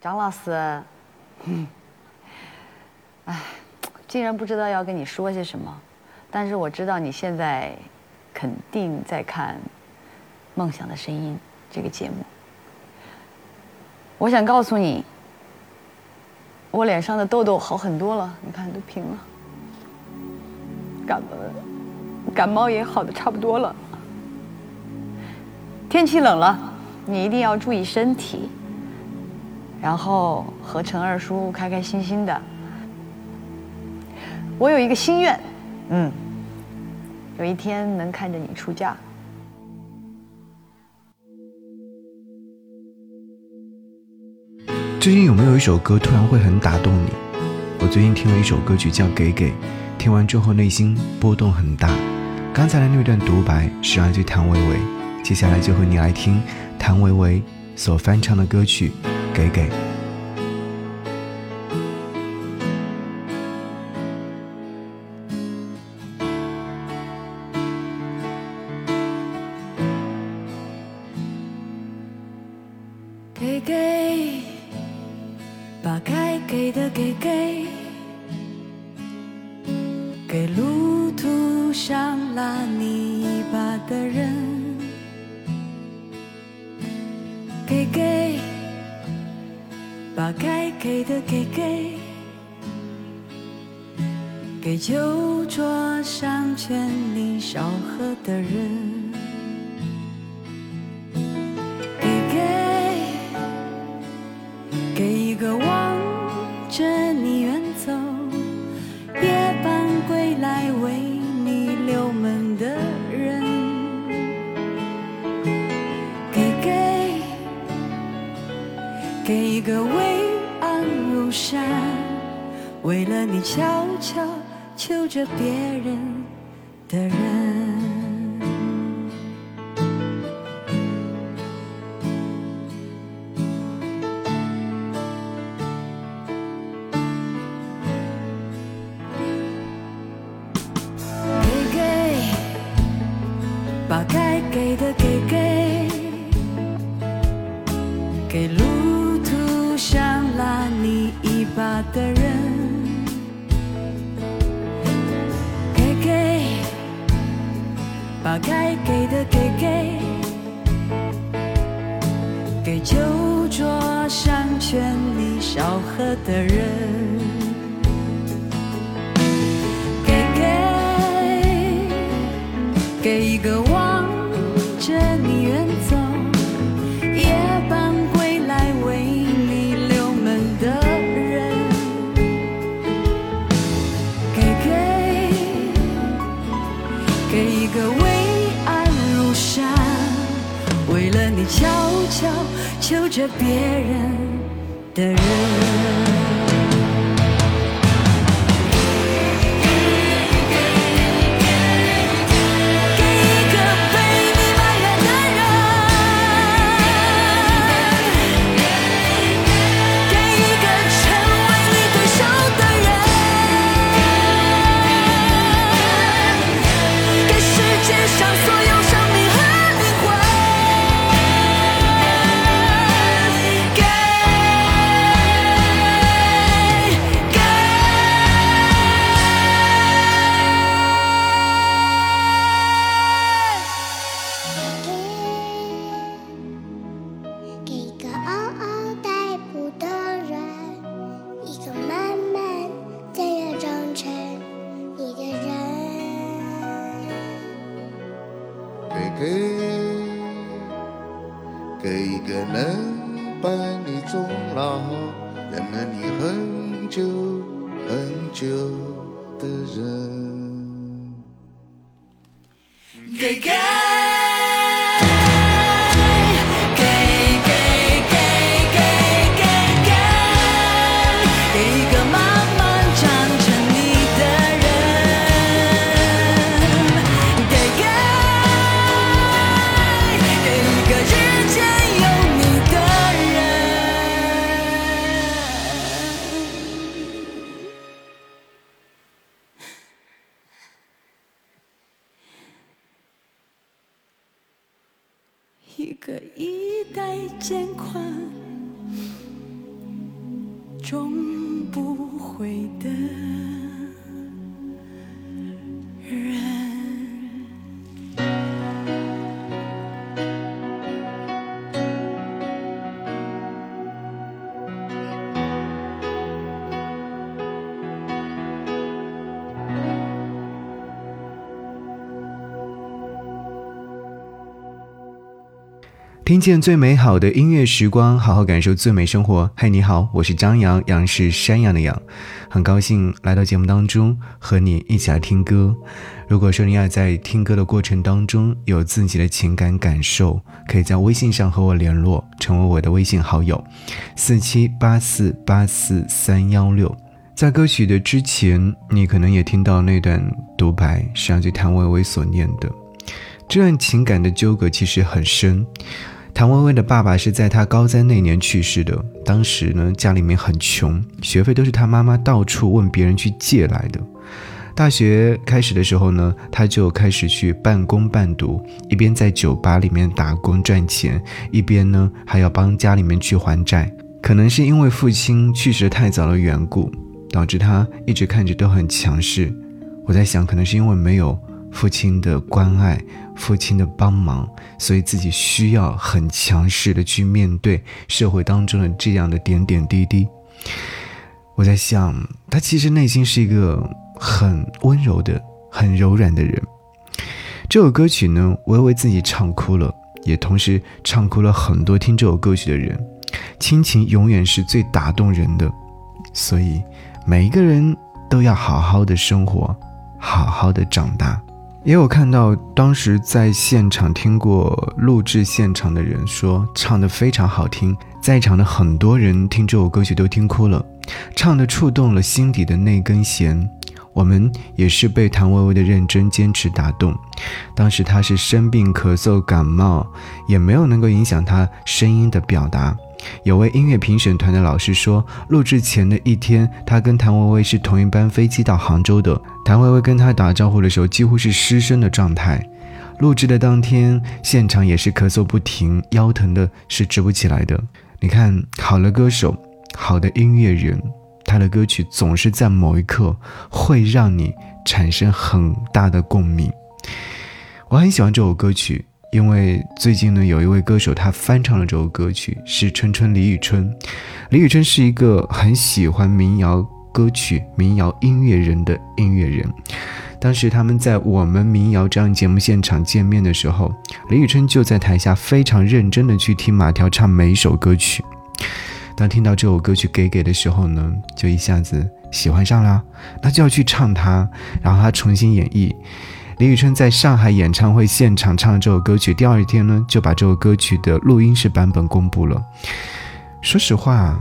张老师，嗯，竟然不知道要跟你说些什么，但是我知道你现在肯定在看梦想的声音这个节目。我想告诉你。我脸上的痘痘好很多了，你看都平了。感冒感冒也好的差不多了。天气冷了，你一定要注意身体。然后和陈二叔开开心心的我有一个心愿。嗯。有一天能看着你出嫁。最近有没有一首歌突然会很打动你？我最近听了一首歌曲叫给给听完之后内心波动很大。刚才的那段独白是来自于谭维维接下来就和你来听谭维维所翻唱的歌曲给给。给给把该给的给给。把该给的给给给酒桌上劝你少喝的人你悄悄求着别人的人。给给把该给的把该给的给给给酒桌上劝你少喝的人。着别人的人。给，给一个能伴你终老、忍了你很久很久的人。给给。一个衣带渐宽终不悔的。听见最美好的音乐时光，好好感受最美生活。嗨，你好，我是张扬，杨是山羊的羊，很高兴来到节目当中和你一起来听歌。如果说你要在听歌的过程当中有自己的情感感受，可以在微信上和我联络，成为我的微信好友，四七八四八四三幺六。在歌曲的之前，你可能也听到那段独白，是来自谭维维所念的。这段情感的纠葛其实很深。谭维维的爸爸是在她高三那年去世的。当时呢，家里面很穷，学费都是她妈妈到处问别人去借来的。大学开始的时候呢，她就开始去半工半读，一边在酒吧里面打工赚钱，一边呢还要帮家里面去还债。可能是因为父亲去世太早的缘故，导致她一直看着都很强势。我在想，可能是因为没有。父亲的关爱，父亲的帮忙，所以自己需要很强势的去面对社会当中的这样的点点滴滴。我在想，他其实内心是一个很温柔的、很柔软的人。这首歌曲呢，我也为自己唱哭了，也同时唱哭了很多听这首歌曲的人。亲情永远是最打动人的，所以每一个人都要好好的生活，好好的长大。也有看到当时在现场听过录制现场的人说，唱的非常好听，在场的很多人听这首歌曲都听哭了，唱的触动了心底的那根弦。我们也是被谭维维的认真坚持打动。当时他是生病咳嗽感冒，也没有能够影响他声音的表达。有位音乐评审团的老师说，录制前的一天，他跟谭维维是同一班飞机到杭州的。谭维维跟他打招呼的时候，几乎是失声的状态。录制的当天，现场也是咳嗽不停，腰疼的是直不起来的。你看，好的歌手，好的音乐人，他的歌曲总是在某一刻会让你产生很大的共鸣。我很喜欢这首歌曲。因为最近呢，有一位歌手他翻唱了这首歌曲，是春春李宇春。李宇春是一个很喜欢民谣歌曲、民谣音乐人的音乐人。当时他们在我们民谣这样节目现场见面的时候，李宇春就在台下非常认真的去听马条唱每一首歌曲。当听到这首歌曲《给给》的时候呢，就一下子喜欢上了，那就要去唱它，然后他重新演绎。李宇春在上海演唱会现场唱了这首歌曲，第二天呢就把这首歌曲的录音室版本公布了。说实话，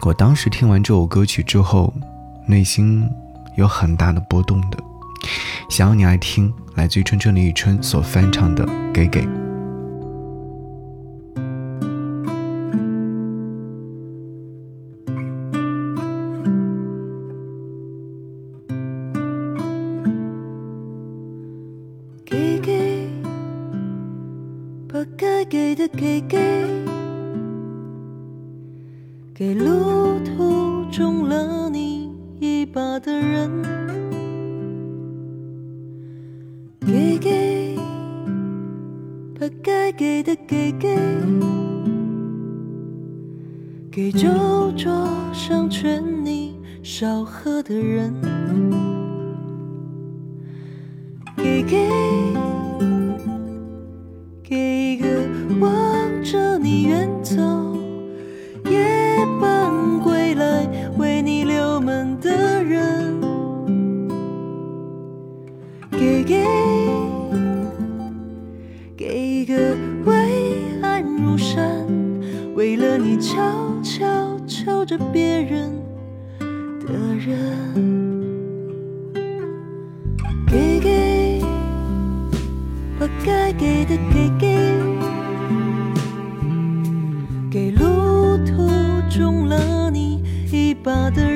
我当时听完这首歌曲之后，内心有很大的波动的。想要你来听，来自于春春李宇春所翻唱的《给》。给该给的给给。给酒桌上劝你少喝的人。给给给一个望着你远走夜半归来为你留门的人。给给伟岸如山为了你悄悄求着别人的人，给给，把该给的给给，给路途中了你一把的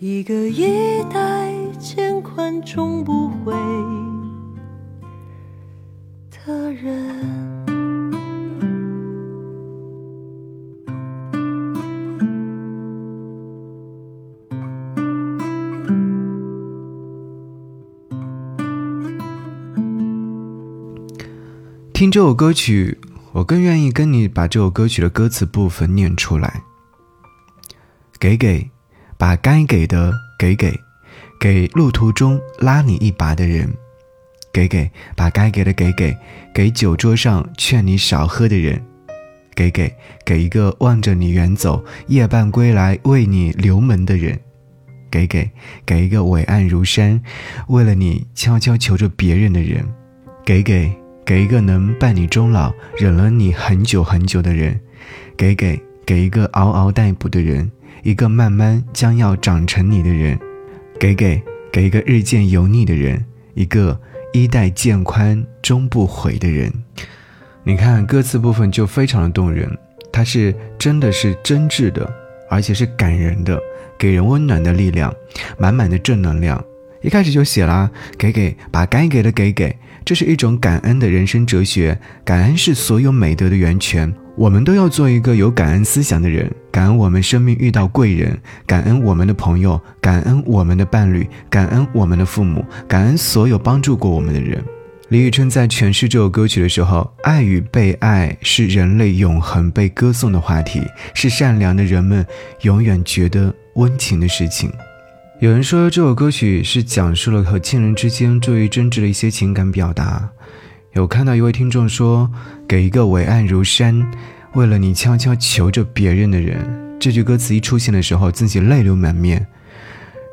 一个衣带渐宽终不悔的人。听这首歌曲，我更愿意跟你把这首歌曲的歌词部分念出来。给给，把该给的给给，给路途中拉你一把的人；给给，把该给的给给，给酒桌上劝你少喝的人；给给，给一个望着你远走，夜半归来为你留门的人；给给，给一个伟岸如山，为了你悄悄求着别人的人；给给。给一个能伴你终老、忍了你很久很久的人，给给给一个嗷嗷待哺的人，一个慢慢将要长成你的人，给给给一个日渐油腻的人，一个衣带渐宽终不悔的人。你看歌词部分就非常的动人，它是真的是真挚的，而且是感人的，给人温暖的力量，满满的正能量。一开始就写了给给，把该给的给给。这是一种感恩的人生哲学，感恩是所有美德的源泉。我们都要做一个有感恩思想的人，感恩我们生命遇到贵人，感恩我们的朋友，感恩我们的伴侣，感恩我们的父母，感恩所有帮助过我们的人。李宇春在诠释这首歌曲的时候，爱与被爱是人类永恒被歌颂的话题，是善良的人们永远觉得温情的事情。有人说这首歌曲是讲述了和亲人之间最为真挚的一些情感表达。有看到一位听众说：“给一个伟岸如山，为了你悄悄求着别人的人。”这句歌词一出现的时候，自己泪流满面。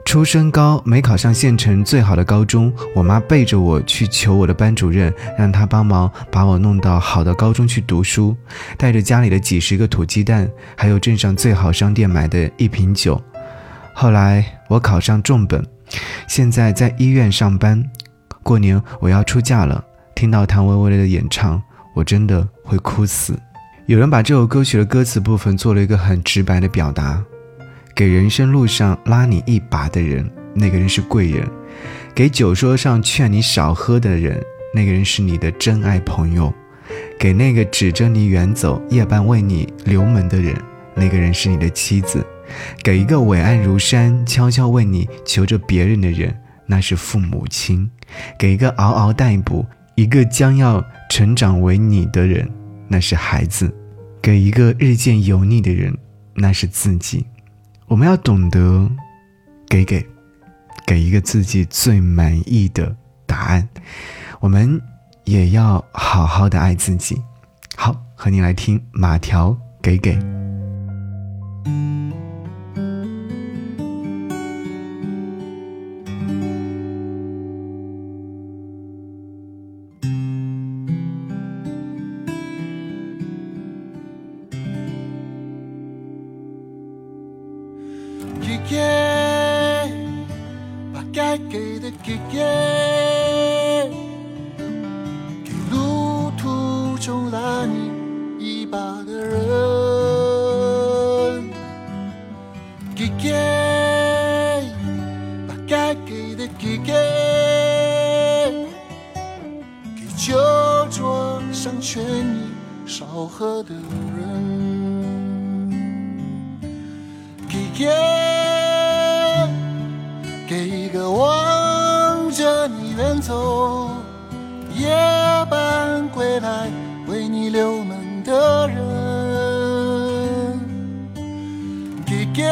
初升高没考上县城最好的高中，我妈背着我去求我的班主任，让他帮忙把我弄到好的高中去读书，带着家里的几十个土鸡蛋，还有镇上最好商店买的一瓶酒。后来我考上重本，现在在医院上班。过年我要出嫁了，听到谭维维的演唱，我真的会哭死。有人把这首歌曲的歌词部分做了一个很直白的表达：给人生路上拉你一把的人，那个人是贵人；给酒桌上劝你少喝的人，那个人是你的真爱朋友；给那个指着你远走、夜半为你留门的人，那个人是你的妻子。给一个伟岸如山、悄悄为你求着别人的人，那是父母亲；给一个嗷嗷待哺、一个将要成长为你的人，那是孩子；给。一个日渐油腻的人，那是自己。我们要懂得给。给，给。一个自己最满意的答案。我们也要好好的爱自己。好。和你来听马条给。给。给中拉你一把的人，给给，把该给的给给，给酒桌上劝你少喝的人。给给给一个望着你远走，的人。给给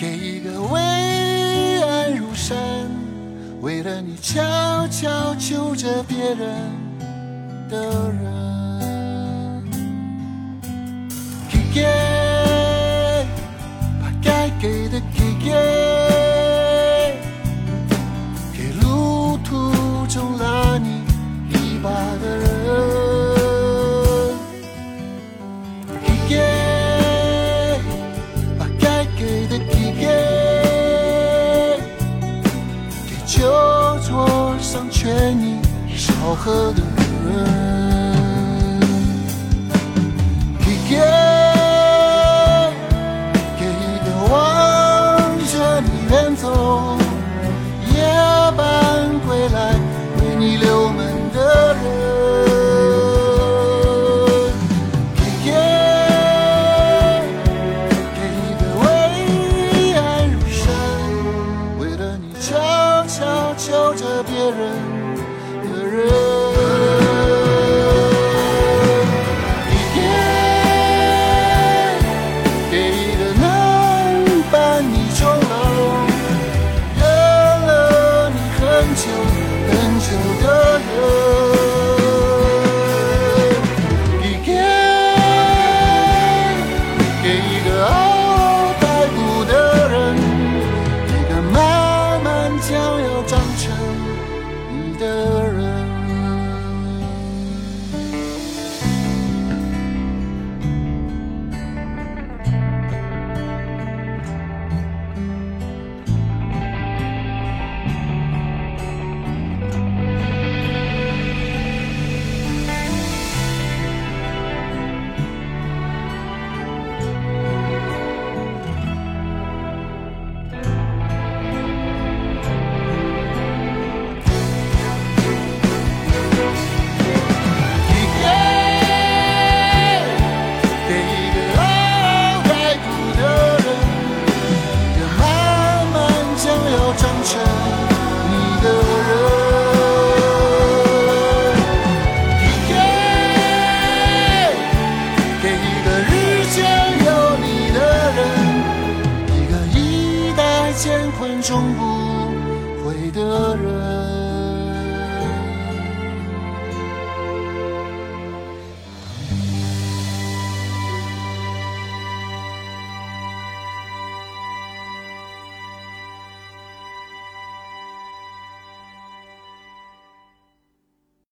给一个为爱如山，为了你悄悄求着别人的人。给给。把该给的给，给递给酒桌上劝你少喝的人。人的人